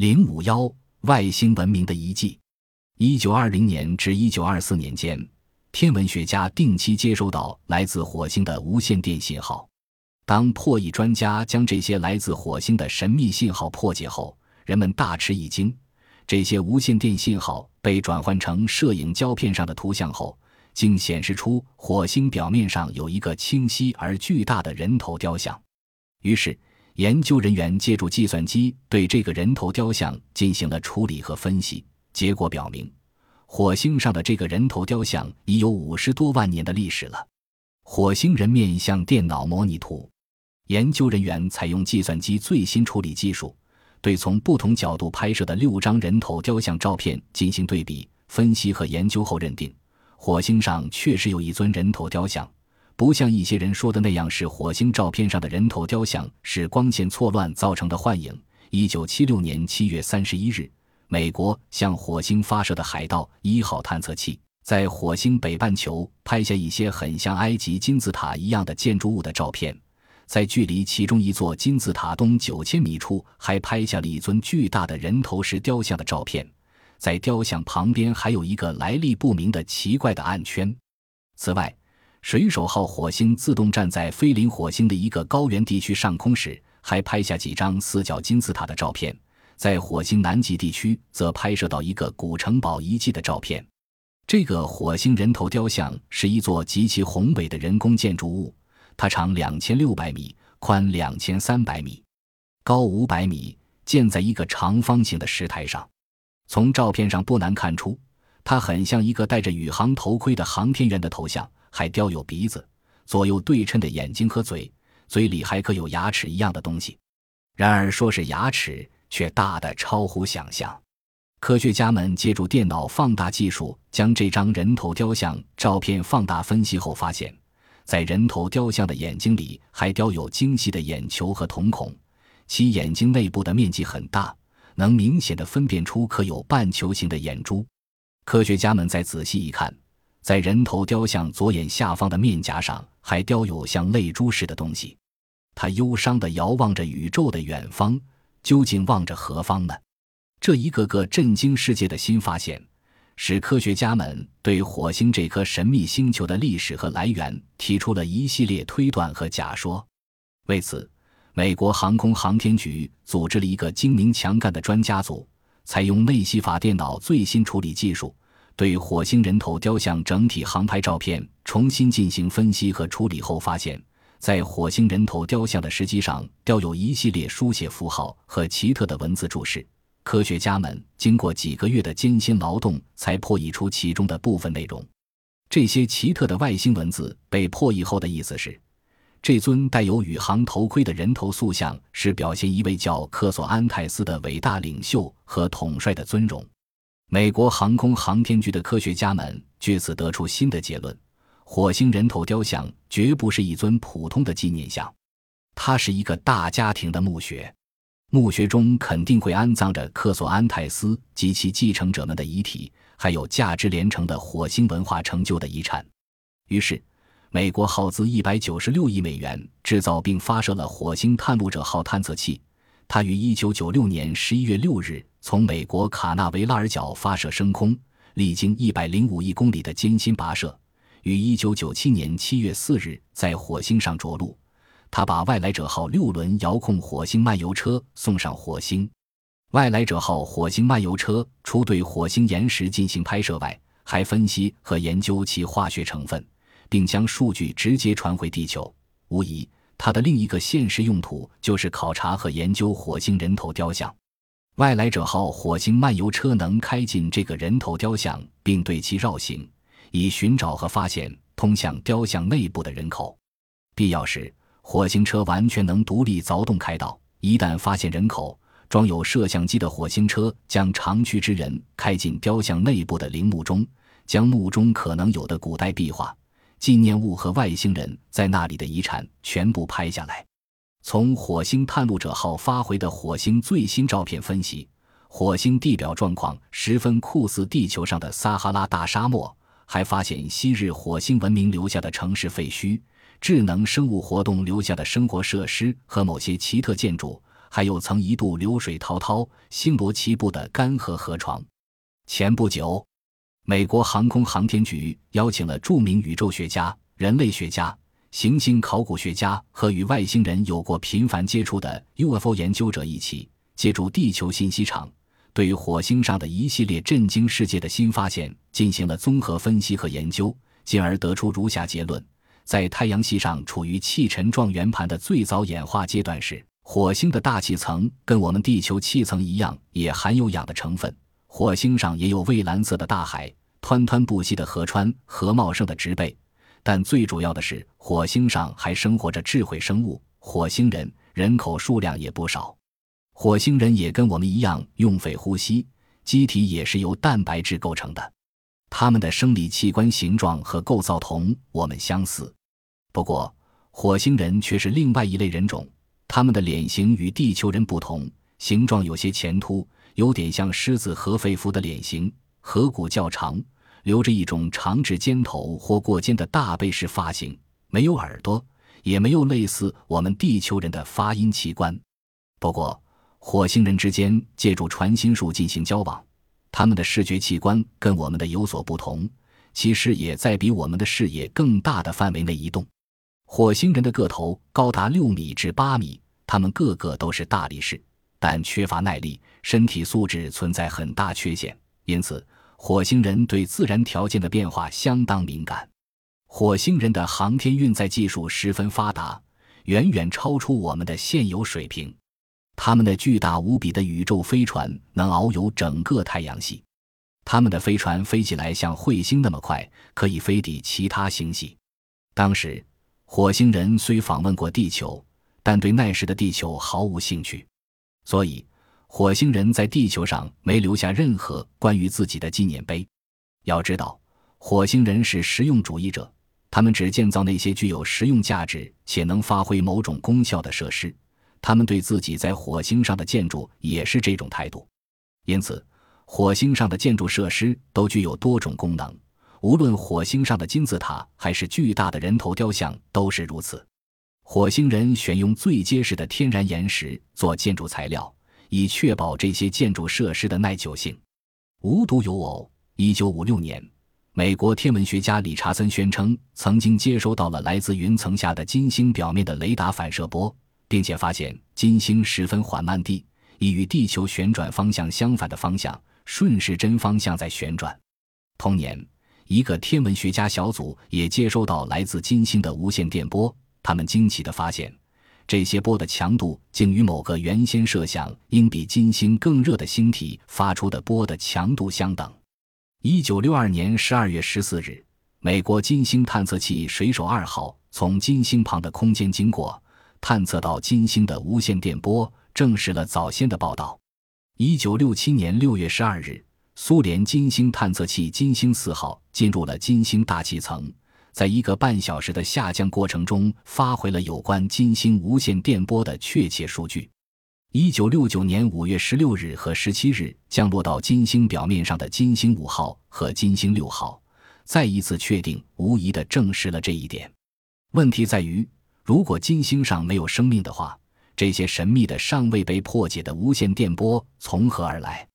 零五幺外星文明的遗迹。一九二零年至一九二四年间，天文学家定期接收到来自火星的无线电信号。当破译专家将这些来自火星的神秘信号破解后，人们大吃一惊。这些无线电信号被转换成摄影胶片上的图像后，竟显示出火星表面上有一个清晰而巨大的人头雕像。于是，研究人员借助计算机对这个人头雕像进行了处理和分析。结果表明，火星上的这个人头雕像已有五十多万年的历史了。火星人面像电脑模拟图，研究人员采用计算机最新处理技术。对从不同角度拍摄的六张人头雕像照片进行对比分析和研究后，认定火星上确实有一尊人头雕像，不像一些人说的那样是火星照片上的人头雕像是光线错乱造成的幻影。一九七六年七月三十一日，美国向火星发射的海盗一号探测器在火星北半球拍下一些很像埃及金字塔一样的建筑物的照片。在距离其中一座金字塔东九千米处，还拍下了一尊巨大的人头石雕像的照片。在雕像旁边，还有一个来历不明的奇怪的暗圈。此外，水手号火星自动站在飞临火星的一个高原地区上空时，还拍下几张四角金字塔的照片。在火星南极地区，则拍摄到一个古城堡遗迹的照片。这个火星人头雕像是一座极其宏伟的人工建筑物。它长两千六百米，宽两千三百米，高五百米，建在一个长方形的石台上。从照片上不难看出，它很像一个戴着宇航头盔的航天员的头像，还雕有鼻子、左右对称的眼睛和嘴，嘴里还刻有牙齿一样的东西。然而，说是牙齿，却大得超乎想象。科学家们借助电脑放大技术，将这张人头雕像照片放大分析后发现。在人头雕像的眼睛里，还雕有精细的眼球和瞳孔，其眼睛内部的面积很大，能明显的分辨出刻有半球形的眼珠。科学家们再仔细一看，在人头雕像左眼下方的面颊上，还雕有像泪珠似的东西。他忧伤地遥望着宇宙的远方，究竟望着何方呢？这一个个震惊世界的新发现。使科学家们对火星这颗神秘星球的历史和来源提出了一系列推断和假说。为此，美国航空航天局组织了一个精明强干的专家组，采用内西法电脑最新处理技术，对火星人头雕像整体航拍照片重新进行分析和处理后，发现，在火星人头雕像的石基上雕有一系列书写符号和奇特的文字注释。科学家们经过几个月的艰辛劳动，才破译出其中的部分内容。这些奇特的外星文字被破译后的意思是：这尊带有宇航头盔的人头塑像是表现一位叫克索安泰斯的伟大领袖和统帅的尊荣。美国航空航天局的科学家们据此得出新的结论：火星人头雕像绝不是一尊普通的纪念像，它是一个大家庭的墓穴。墓穴中肯定会安葬着克索安泰斯及其继承者们的遗体，还有价值连城的火星文化成就的遗产。于是，美国耗资一百九十六亿美元制造并发射了火星探路者号探测器。它于一九九六年十一月六日从美国卡纳维拉尔角发射升空，历经一百零五亿公里的艰辛跋涉，于一九九七年七月四日在火星上着陆。他把外来者号六轮遥控火星漫游车送上火星。外来者号火星漫游车除对火星岩石进行拍摄外，还分析和研究其化学成分，并将数据直接传回地球。无疑，它的另一个现实用途就是考察和研究火星人头雕像。外来者号火星漫游车能开进这个人头雕像，并对其绕行，以寻找和发现通向雕像内部的人口。必要时，火星车完全能独立凿洞开道，一旦发现人口，装有摄像机的火星车将长驱之人开进雕像内部的陵墓中，将墓中可能有的古代壁画、纪念物和外星人在那里的遗产全部拍下来。从火星探路者号发回的火星最新照片分析，火星地表状况十分酷似地球上的撒哈拉大沙漠，还发现昔日火星文明留下的城市废墟。智能生物活动留下的生活设施和某些奇特建筑，还有曾一度流水滔滔、星罗棋布的干涸河床。前不久，美国航空航天局邀请了著名宇宙学家、人类学家、行星考古学家和与外星人有过频繁接触的 UFO 研究者一起，借助地球信息场，对火星上的一系列震惊世界的新发现进行了综合分析和研究，进而得出如下结论。在太阳系上处于气沉状圆盘的最早演化阶段时，火星的大气层跟我们地球气层一样，也含有氧的成分。火星上也有蔚蓝色的大海、湍湍不息的河川和茂盛的植被。但最主要的是，火星上还生活着智慧生物——火星人，人口数量也不少。火星人也跟我们一样用肺呼吸，机体也是由蛋白质构成的。他们的生理器官形状和构造同我们相似。不过，火星人却是另外一类人种。他们的脸型与地球人不同，形状有些前凸，有点像狮子和肺蝠的脸型，颌骨较长，留着一种长至肩头或过肩的大背式发型，没有耳朵，也没有类似我们地球人的发音器官。不过，火星人之间借助传心术进行交往，他们的视觉器官跟我们的有所不同，其视野在比我们的视野更大的范围内移动。火星人的个头高达六米至八米，他们个个都是大力士，但缺乏耐力，身体素质存在很大缺陷，因此火星人对自然条件的变化相当敏感。火星人的航天运载技术十分发达，远远超出我们的现有水平。他们的巨大无比的宇宙飞船能遨游整个太阳系，他们的飞船飞起来像彗星那么快，可以飞抵其他星系。当时。火星人虽访问过地球，但对那时的地球毫无兴趣，所以火星人在地球上没留下任何关于自己的纪念碑。要知道，火星人是实用主义者，他们只建造那些具有实用价值且能发挥某种功效的设施。他们对自己在火星上的建筑也是这种态度，因此，火星上的建筑设施都具有多种功能。无论火星上的金字塔还是巨大的人头雕像都是如此。火星人选用最结实的天然岩石做建筑材料，以确保这些建筑设施的耐久性。无独有偶，一九五六年，美国天文学家理查森宣称曾经接收到了来自云层下的金星表面的雷达反射波，并且发现金星十分缓慢地以与地球旋转方向相反的方向顺时针方向在旋转。同年。一个天文学家小组也接收到来自金星的无线电波，他们惊奇地发现，这些波的强度竟与某个原先设想应比金星更热的星体发出的波的强度相等。一九六二年十二月十四日，美国金星探测器水手二号从金星旁的空间经过，探测到金星的无线电波，证实了早先的报道。一九六七年六月十二日。苏联金星探测器金星四号进入了金星大气层，在一个半小时的下降过程中，发回了有关金星无线电波的确切数据。一九六九年五月十六日和十七日降落到金星表面上的金星五号和金星六号，再一次确定、无疑地证实了这一点。问题在于，如果金星上没有生命的话，这些神秘的、尚未被破解的无线电波从何而来？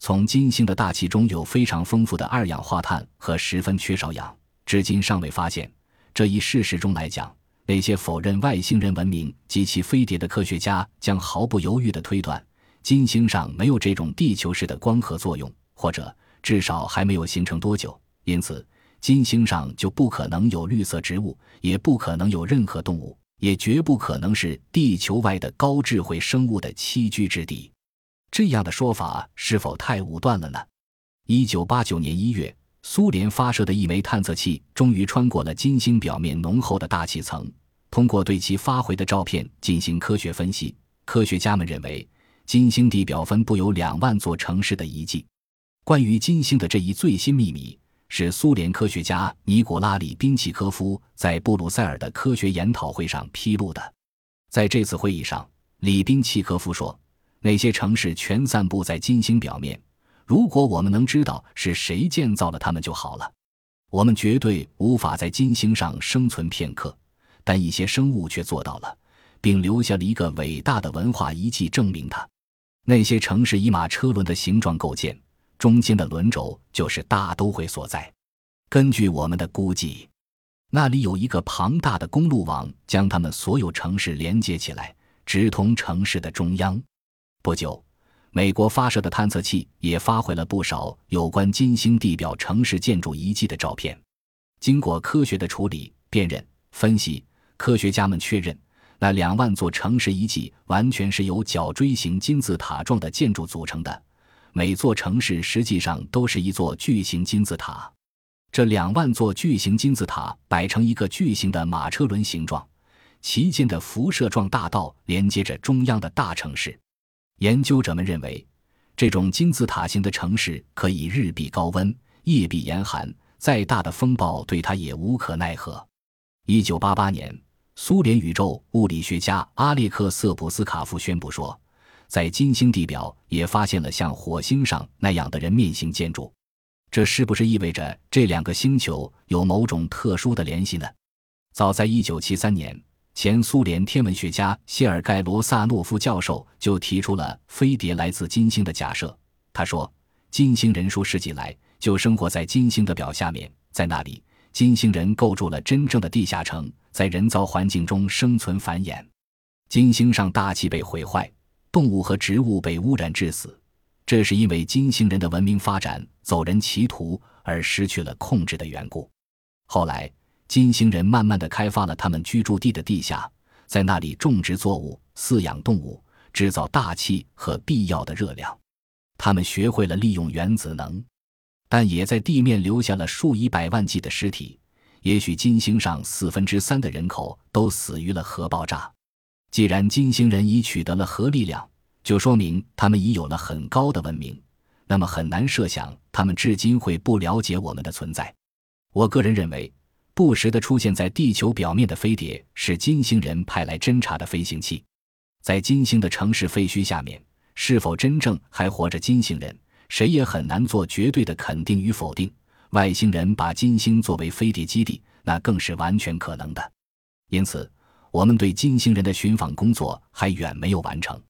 从金星的大气中有非常丰富的二氧化碳和十分缺少氧，至今尚未发现。这一事实中来讲，那些否认外星人文明及其飞碟的科学家将毫不犹豫地推断，金星上没有这种地球式的光合作用，或者至少还没有形成多久。因此，金星上就不可能有绿色植物，也不可能有任何动物，也绝不可能是地球外的高智慧生物的栖居之地。这样的说法是否太武断了呢？一九八九年一月，苏联发射的一枚探测器终于穿过了金星表面浓厚的大气层。通过对其发回的照片进行科学分析，科学家们认为金星地表分布有两万座城市的遗迹。关于金星的这一最新秘密，是苏联科学家尼古拉里宾契科夫在布鲁塞尔的科学研讨会上披露的。在这次会议上，里宾契科夫说。那些城市全散布在金星表面。如果我们能知道是谁建造了它们就好了。我们绝对无法在金星上生存片刻，但一些生物却做到了，并留下了一个伟大的文化遗迹证明它。那些城市以马车轮的形状构建，中间的轮轴就是大都会所在。根据我们的估计，那里有一个庞大的公路网，将它们所有城市连接起来，直通城市的中央。不久，美国发射的探测器也发回了不少有关金星地表城市建筑遗迹的照片。经过科学的处理、辨认、分析，科学家们确认。那两万座城市遗迹完全是由角锥形金字塔状的建筑组成的，每座城市实际上都是一座巨型金字塔。这两万座巨型金字塔摆成一个巨型的马车轮形状，其间的辐射状大道连接着中央的大城市。研究者们认为，这种金字塔形的城市可以日避高温，夜避严寒，再大的风暴对它也无可奈何。一九八八年。苏联宇宙物理学家阿列克瑟普斯卡夫宣布说，在金星地表也发现了像火星上那样的人面型建筑。这是不是意味着这两个星球有某种特殊的联系呢？早在1973年，前苏联天文学家谢尔盖·罗萨诺夫教授就提出了飞碟来自金星的假设。他说，金星人数世纪来就生活在金星的表下面，在那里，金星人构筑了真正的地下城。在人造环境中生存繁衍，金星上大气被毁坏，动物和植物被污染致死，这是因为金星人的文明发展走人歧途而失去了控制的缘故。后来，金星人慢慢的开发了他们居住地的地下，在那里种植作物、饲养动物、制造大气和必要的热量。他们学会了利用原子能，但也在地面留下了数以百万计的尸体。也许金星上四分之三的人口都死于了核爆炸。既然金星人已取得了核力量，就说明他们已有了很高的文明。那么很难设想他们至今会不了解我们的存在。我个人认为，不时的出现在地球表面的飞碟是金星人派来侦察的飞行器。在金星的城市废墟下面，是否真正还活着金星人，谁也很难做绝对的肯定与否定。外星人把金星作为飞碟基地，那更是完全可能的。因此，我们对金星人的寻访工作还远没有完成。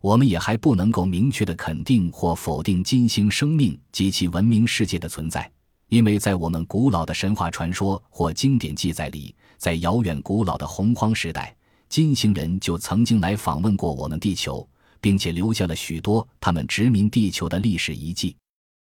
我们也还不能够明确的肯定或否定金星生命及其文明世界的存在，因为在我们古老的神话传说或经典记载里，在遥远古老的洪荒时代，金星人就曾经来访问过我们地球，并且留下了许多他们殖民地球的历史遗迹。